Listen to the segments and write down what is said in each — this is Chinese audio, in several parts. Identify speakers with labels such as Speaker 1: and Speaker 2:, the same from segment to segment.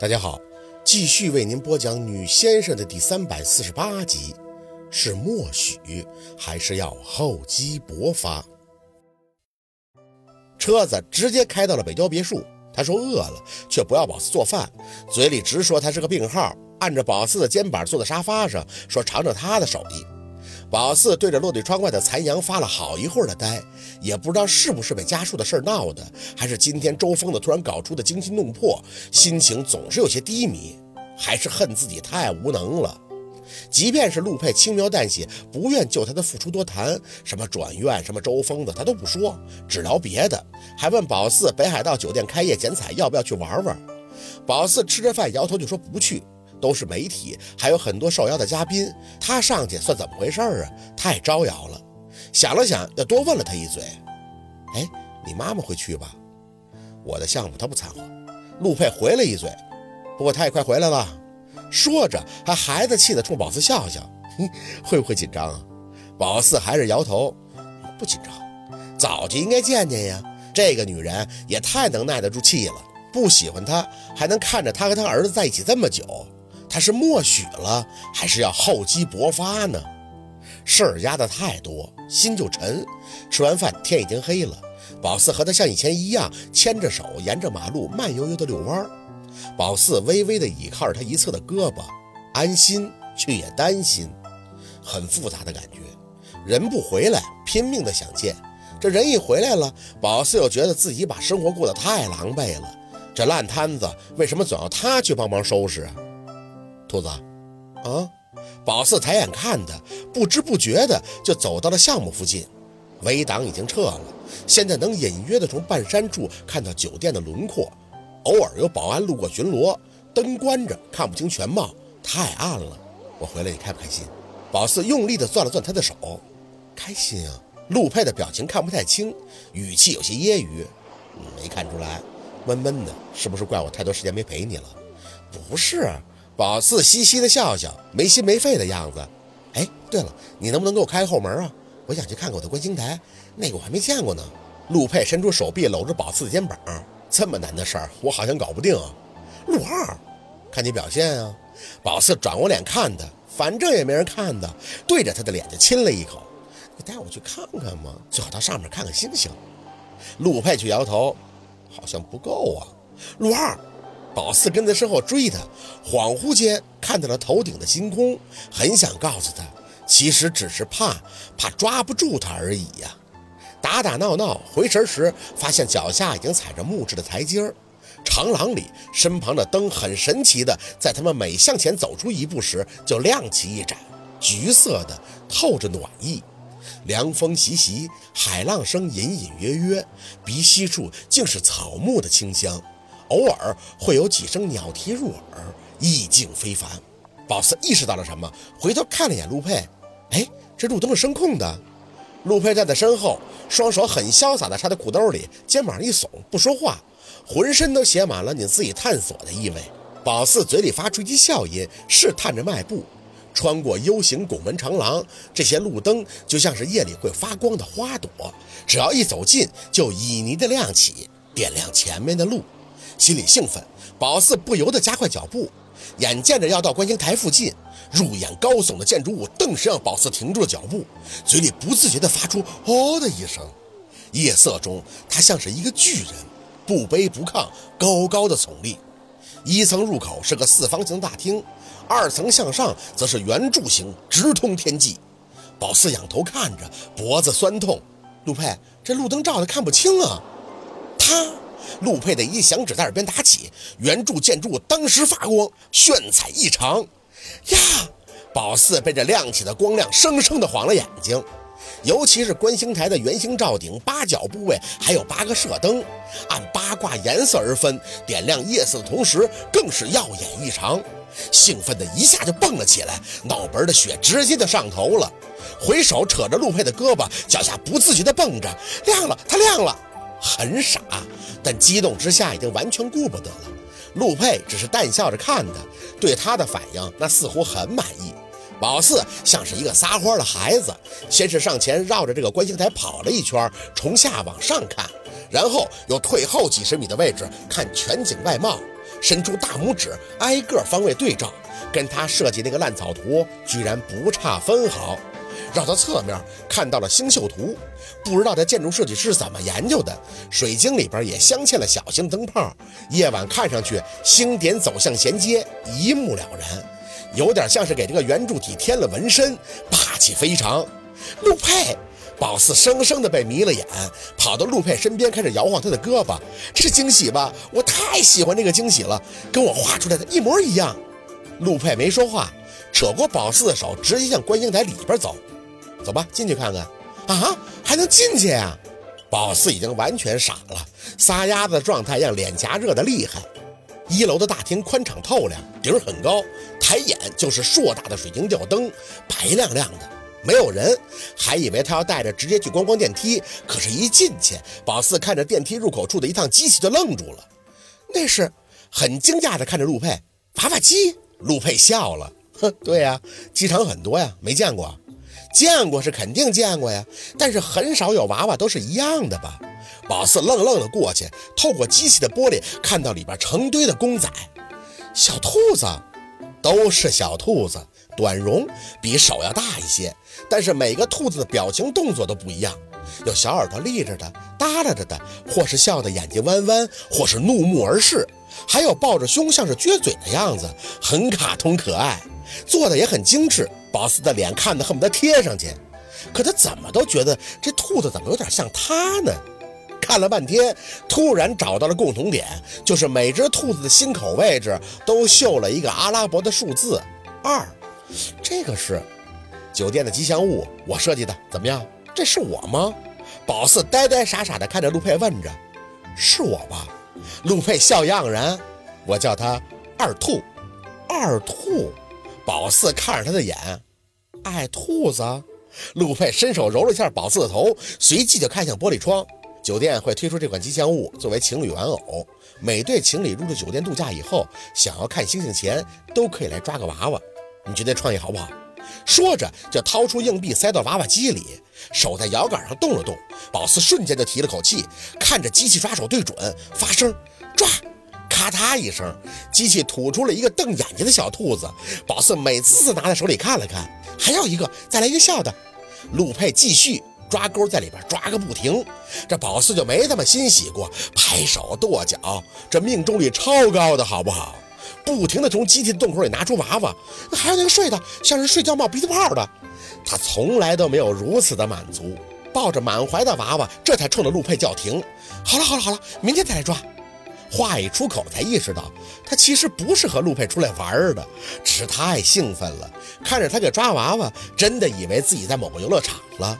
Speaker 1: 大家好，继续为您播讲《女先生》的第三百四十八集，是默许还是要厚积薄发？车子直接开到了北郊别墅。他说饿了，却不要宝四做饭，嘴里直说他是个病号，按着宝四的肩膀坐在沙发上，说尝尝他的手艺。宝四对着落地窗外的残阳发了好一会儿的呆，也不知道是不是被家树的事儿闹的，还是今天周疯子突然搞出的惊心动魄，心情总是有些低迷，还是恨自己太无能了。即便是陆佩轻描淡写，不愿就他的付出多谈，什么转院，什么周疯子，他都不说，只聊别的，还问宝四北海道酒店开业剪彩要不要去玩玩。宝四吃着饭摇头就说不去。都是媒体，还有很多受邀的嘉宾，他上去算怎么回事啊？太招摇了。想了想，又多问了他一嘴：“哎，你妈妈会去吧？”我的项目他不掺和。陆佩回了一嘴：“不过他也快回来了。”说着，还孩子气的冲宝四笑笑：“会不会紧张啊？”宝四还是摇头：“不紧张，早就应该见见呀。这个女人也太能耐得住气了，不喜欢她，还能看着她和她儿子在一起这么久。”他是默许了，还是要厚积薄发呢？事儿压得太多，心就沉。吃完饭，天已经黑了。宝四和他像以前一样，牵着手沿着马路慢悠悠地遛弯。宝四微微地倚靠着他一侧的胳膊，安心却也担心，很复杂的感觉。人不回来，拼命的想见；这人一回来了，宝四又觉得自己把生活过得太狼狈了。这烂摊子为什么总要他去帮忙收拾啊？兔子，啊！宝四抬眼看他，不知不觉的就走到了项目附近。围挡已经撤了，现在能隐约的从半山处看到酒店的轮廓。偶尔有保安路过巡逻，灯关着，看不清全貌，太暗了。我回来，你开不开心？宝四用力的攥了攥他的手，开心啊。陆佩的表情看不太清，语气有些揶揄。没看出来，闷闷的，是不是怪我太多时间没陪你了？不是。宝四嘻嘻的笑笑，没心没肺的样子。哎，对了，你能不能给我开个后门啊？我想去看看我的观星台，那个我还没见过呢。陆佩伸出手臂搂着宝四的肩膀，这么难的事儿，我好像搞不定。陆二，看你表现啊。宝四转过脸看他，反正也没人看的，对着他的脸就亲了一口。你带我去看看嘛，最好到上面看看星星。陆佩却摇头，好像不够啊。陆二。宝四跟在身后追他，恍惚间看到了头顶的星空，很想告诉他，其实只是怕怕抓不住他而已呀。打打闹闹，回神时发现脚下已经踩着木质的台阶儿。长廊里，身旁的灯很神奇的，在他们每向前走出一步时就亮起一盏，橘色的，透着暖意。凉风习习，海浪声隐隐约约，鼻息处竟是草木的清香。偶尔会有几声鸟啼入耳，意境非凡。宝四意识到了什么，回头看了一眼陆佩，哎，这路灯是声控的。陆佩站在身后，双手很潇洒地插在裤兜里，肩膀一耸，不说话，浑身都写满了你自己探索的意味。宝四嘴里发出一句笑音，试探着迈步，穿过 U 型拱门长廊，这些路灯就像是夜里会发光的花朵，只要一走近，就旖旎地亮起，点亮前面的路。心里兴奋，宝四不由得加快脚步。眼见着要到观星台附近，入眼高耸的建筑物顿时让宝四停住了脚步，嘴里不自觉地发出“哦”的一声。夜色中，他像是一个巨人，不卑不亢，高高的耸立。一层入口是个四方形大厅，二层向上则是圆柱形，直通天际。宝四仰头看着，脖子酸痛。陆佩，这路灯照的看不清啊。他。陆佩的一响指在耳边打起，圆柱建筑当时发光，炫彩异常。呀！宝四被这亮起的光亮生生的晃了眼睛，尤其是观星台的圆形罩顶八角部位还有八个射灯，按八卦颜色而分，点亮夜色的同时更是耀眼异常。兴奋的一下就蹦了起来，脑门的血直接就上头了，回手扯着陆佩的胳膊，脚下不自觉的蹦着，亮了，它亮了。很傻，但激动之下已经完全顾不得了。陆佩只是淡笑着看他，对他的反应那似乎很满意。宝四像是一个撒欢的孩子，先是上前绕着这个观星台跑了一圈，从下往上看，然后又退后几十米的位置看全景外貌。伸出大拇指，挨个方位对照，跟他设计那个烂草图居然不差分毫。绕到侧面看到了星宿图，不知道这建筑设计师怎么研究的。水晶里边也镶嵌了小型灯泡，夜晚看上去星点走向衔接，一目了然，有点像是给这个圆柱体添了纹身，霸气非常。陆佩，宝四生生的被迷了眼，跑到陆佩身边开始摇晃他的胳膊，这是惊喜吧？我太喜欢这个惊喜了，跟我画出来的一模一样。陆佩没说话，扯过宝四的手，直接向观星台里边走。走吧，进去看看。啊，还能进去呀？宝四已经完全傻了，撒丫子的状态让脸颊热得厉害。一楼的大厅宽敞透亮，顶很高，抬眼就是硕大的水晶吊灯，白亮亮的，没有人。还以为他要带着直接去观光电梯，可是，一进去，宝四看着电梯入口处的一趟机器就愣住了。那是很惊讶的看着陆佩，娃娃机。陆佩笑了，哼，对呀，机场很多呀，没见过。见过是肯定见过呀，但是很少有娃娃都是一样的吧？宝四愣愣的过去，透过机器的玻璃看到里边成堆的公仔，小兔子，都是小兔子，短绒，比手要大一些，但是每个兔子的表情动作都不一样，有小耳朵立着的，耷拉着的，或是笑得眼睛弯弯，或是怒目而视，还有抱着胸像是撅嘴的样子，很卡通可爱。做的也很精致，宝四的脸看得恨不得贴上去，可他怎么都觉得这兔子怎么有点像他呢？看了半天，突然找到了共同点，就是每只兔子的心口位置都绣了一个阿拉伯的数字二。这个是酒店的吉祥物，我设计的，怎么样？这是我吗？宝四呆呆傻傻地看着陆佩，问着：“是我吧？”陆佩笑盎然：“我叫他二兔，二兔。”宝四看着他的眼，爱兔子。陆佩伸手揉了一下宝四的头，随即就看向玻璃窗。酒店会推出这款吉祥物作为情侣玩偶，每对情侣入住酒店度假以后，想要看星星前都可以来抓个娃娃。你觉得创意好不好？说着就掏出硬币塞到娃娃机里，手在摇杆上动了动。宝四瞬间就提了口气，看着机器抓手对准，发声抓。咔嗒一声，机器吐出了一个瞪眼睛的小兔子。宝四美滋滋拿在手里看了看，还要一个，再来一个笑的。陆佩继续抓钩在里边抓个不停，这宝四就没这么欣喜过，拍手跺脚，这命中率超高的好不好？不停的从机器的洞口里拿出娃娃，还有那个睡的像是睡觉冒鼻子泡的，他从来都没有如此的满足，抱着满怀的娃娃，这才冲着陆佩叫停。好了好了好了，明天再来抓。话一出口，才意识到他其实不是和陆佩出来玩的，只是太兴奋了，看着他给抓娃娃，真的以为自己在某个游乐场了。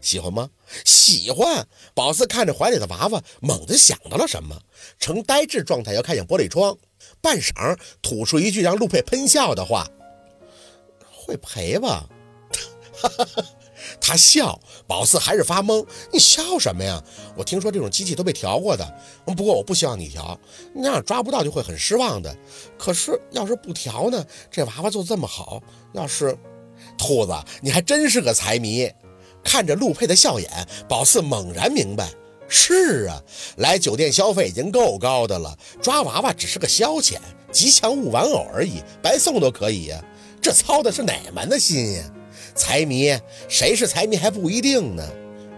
Speaker 1: 喜欢吗？喜欢。宝四看着怀里的娃娃，猛地想到了什么，呈呆滞状态，要看向玻璃窗，半晌吐出一句让陆佩喷笑的话：“会赔吧？”哈哈哈他笑，宝四还是发懵。你笑什么呀？我听说这种机器都被调过的。不过我不希望你调，那样抓不到就会很失望的。可是要是不调呢？这娃娃做这么好，要是……兔子，你还真是个财迷。看着陆佩的笑眼，宝四猛然明白：是啊，来酒店消费已经够高的了，抓娃娃只是个消遣，吉祥物玩偶而已，白送都可以呀。这操的是哪门子心呀？财迷，谁是财迷还不一定呢。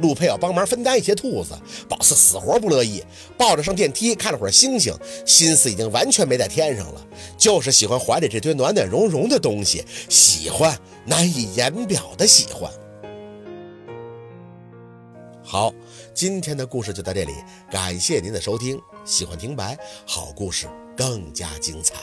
Speaker 1: 陆佩要帮忙分担一些兔子，宝四死活不乐意，抱着上电梯看了会儿星星，心思已经完全没在天上了，就是喜欢怀里这堆暖暖融融的东西，喜欢难以言表的喜欢。好，今天的故事就到这里，感谢您的收听。喜欢听白，好故事更加精彩。